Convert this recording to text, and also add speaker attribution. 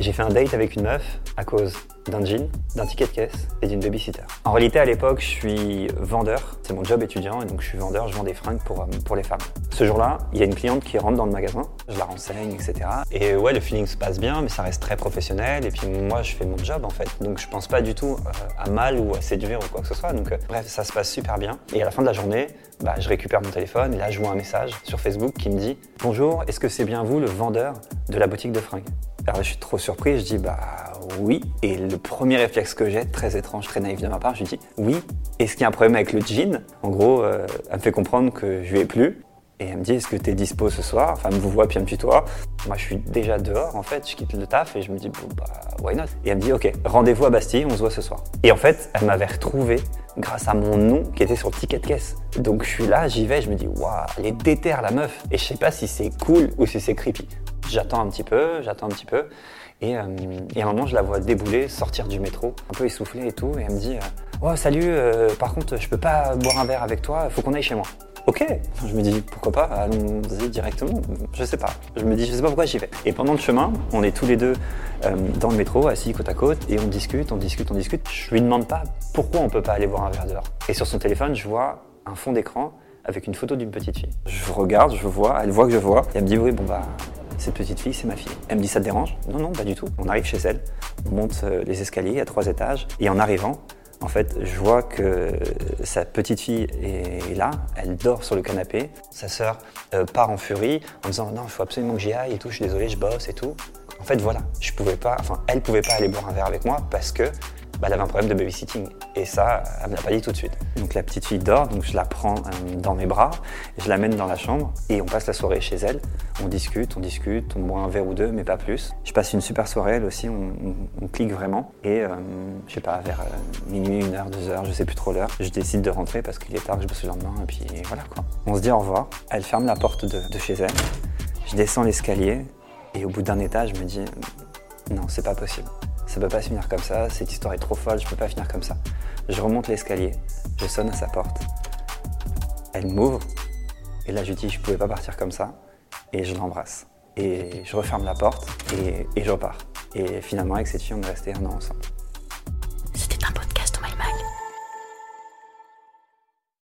Speaker 1: J'ai fait un date avec une meuf à cause d'un jean, d'un ticket de caisse et d'une babysitter. En réalité, à l'époque, je suis vendeur. C'est mon job étudiant et donc je suis vendeur, je vends des fringues pour, euh, pour les femmes. Ce jour-là, il y a une cliente qui rentre dans le magasin, je la renseigne, etc. Et ouais, le feeling se passe bien, mais ça reste très professionnel. Et puis moi, je fais mon job en fait. Donc je pense pas du tout euh, à mal ou à séduire ou quoi que ce soit. Donc euh, bref, ça se passe super bien. Et à la fin de la journée, bah, je récupère mon téléphone et là, je vois un message sur Facebook qui me dit Bonjour, est-ce que c'est bien vous le vendeur de la boutique de fringues? Alors je suis trop surpris, je dis bah oui. Et le premier réflexe que j'ai, très étrange, très naïf de ma part, je dis oui. Est-ce qu'il y a un problème avec le jean? En gros, euh, elle me fait comprendre que je lui ai plus. Et elle me dit, est-ce que tu es dispo ce soir? Enfin, elle me voit puis elle me tutoie. Moi, je suis déjà dehors, en fait. Je quitte le taf et je me dis, bon, bah, why not? Et elle me dit, ok, rendez-vous à Bastille, on se voit ce soir. Et en fait, elle m'avait retrouvé grâce à mon nom qui était sur le ticket de caisse. Donc, je suis là, j'y vais, je me dis, waouh, elle est déterre, la meuf. Et je sais pas si c'est cool ou si c'est creepy. J'attends un petit peu, j'attends un petit peu. Et, euh, et, à un moment, je la vois débouler, sortir du métro, un peu essoufflée et tout. Et elle me dit, euh, oh, salut, euh, par contre, je peux pas boire un verre avec toi, faut qu'on aille chez moi. Ok, je me dis pourquoi pas, allons-y directement. Je sais pas. Je me dis, je sais pas pourquoi j'y vais. Et pendant le chemin, on est tous les deux euh, dans le métro, assis côte à côte, et on discute, on discute, on discute. Je lui demande pas pourquoi on peut pas aller boire un verre dehors. Et sur son téléphone, je vois un fond d'écran avec une photo d'une petite fille. Je regarde, je vois, elle voit que je vois, et elle me dit oui, bon bah. Cette petite fille, c'est ma fille. Elle me dit ça te dérange? Non, non, pas du tout. On arrive chez elle, on monte euh, les escaliers à trois étages, et en arrivant, en fait, je vois que sa petite fille est là, elle dort sur le canapé. Sa sœur euh, part en furie en disant non, il faut absolument que j'y aille et tout, je suis désolé, je bosse et tout. En fait, voilà, je pouvais pas, enfin, elle pouvait pas aller boire un verre avec moi parce que bah, elle avait un problème de babysitting. Et ça, elle me l'a pas dit tout de suite. Donc la petite fille dort, donc je la prends euh, dans mes bras, je l'amène dans la chambre et on passe la soirée chez elle. On discute, on discute, on boit un verre ou deux, mais pas plus. Je passe une super soirée, elle aussi, on, clique vraiment. Et euh, je sais pas, vers euh, minuit, une heure, deux heures, je sais plus trop l'heure, je décide de rentrer parce qu'il est tard, je bosse le lendemain, et puis voilà quoi. On se dit au revoir. Elle ferme la porte de, de chez elle. Je descends l'escalier et au bout d'un étage, je me dis non, c'est pas possible. Ça peut pas se finir comme ça, cette histoire est trop folle, je peux pas finir comme ça. Je remonte l'escalier, je sonne à sa porte. Elle m'ouvre, et là je lui dis je pouvais pas partir comme ça, et je l'embrasse. Et je referme la porte, et, et je repars. Et finalement avec cette fille on est resté un an ensemble.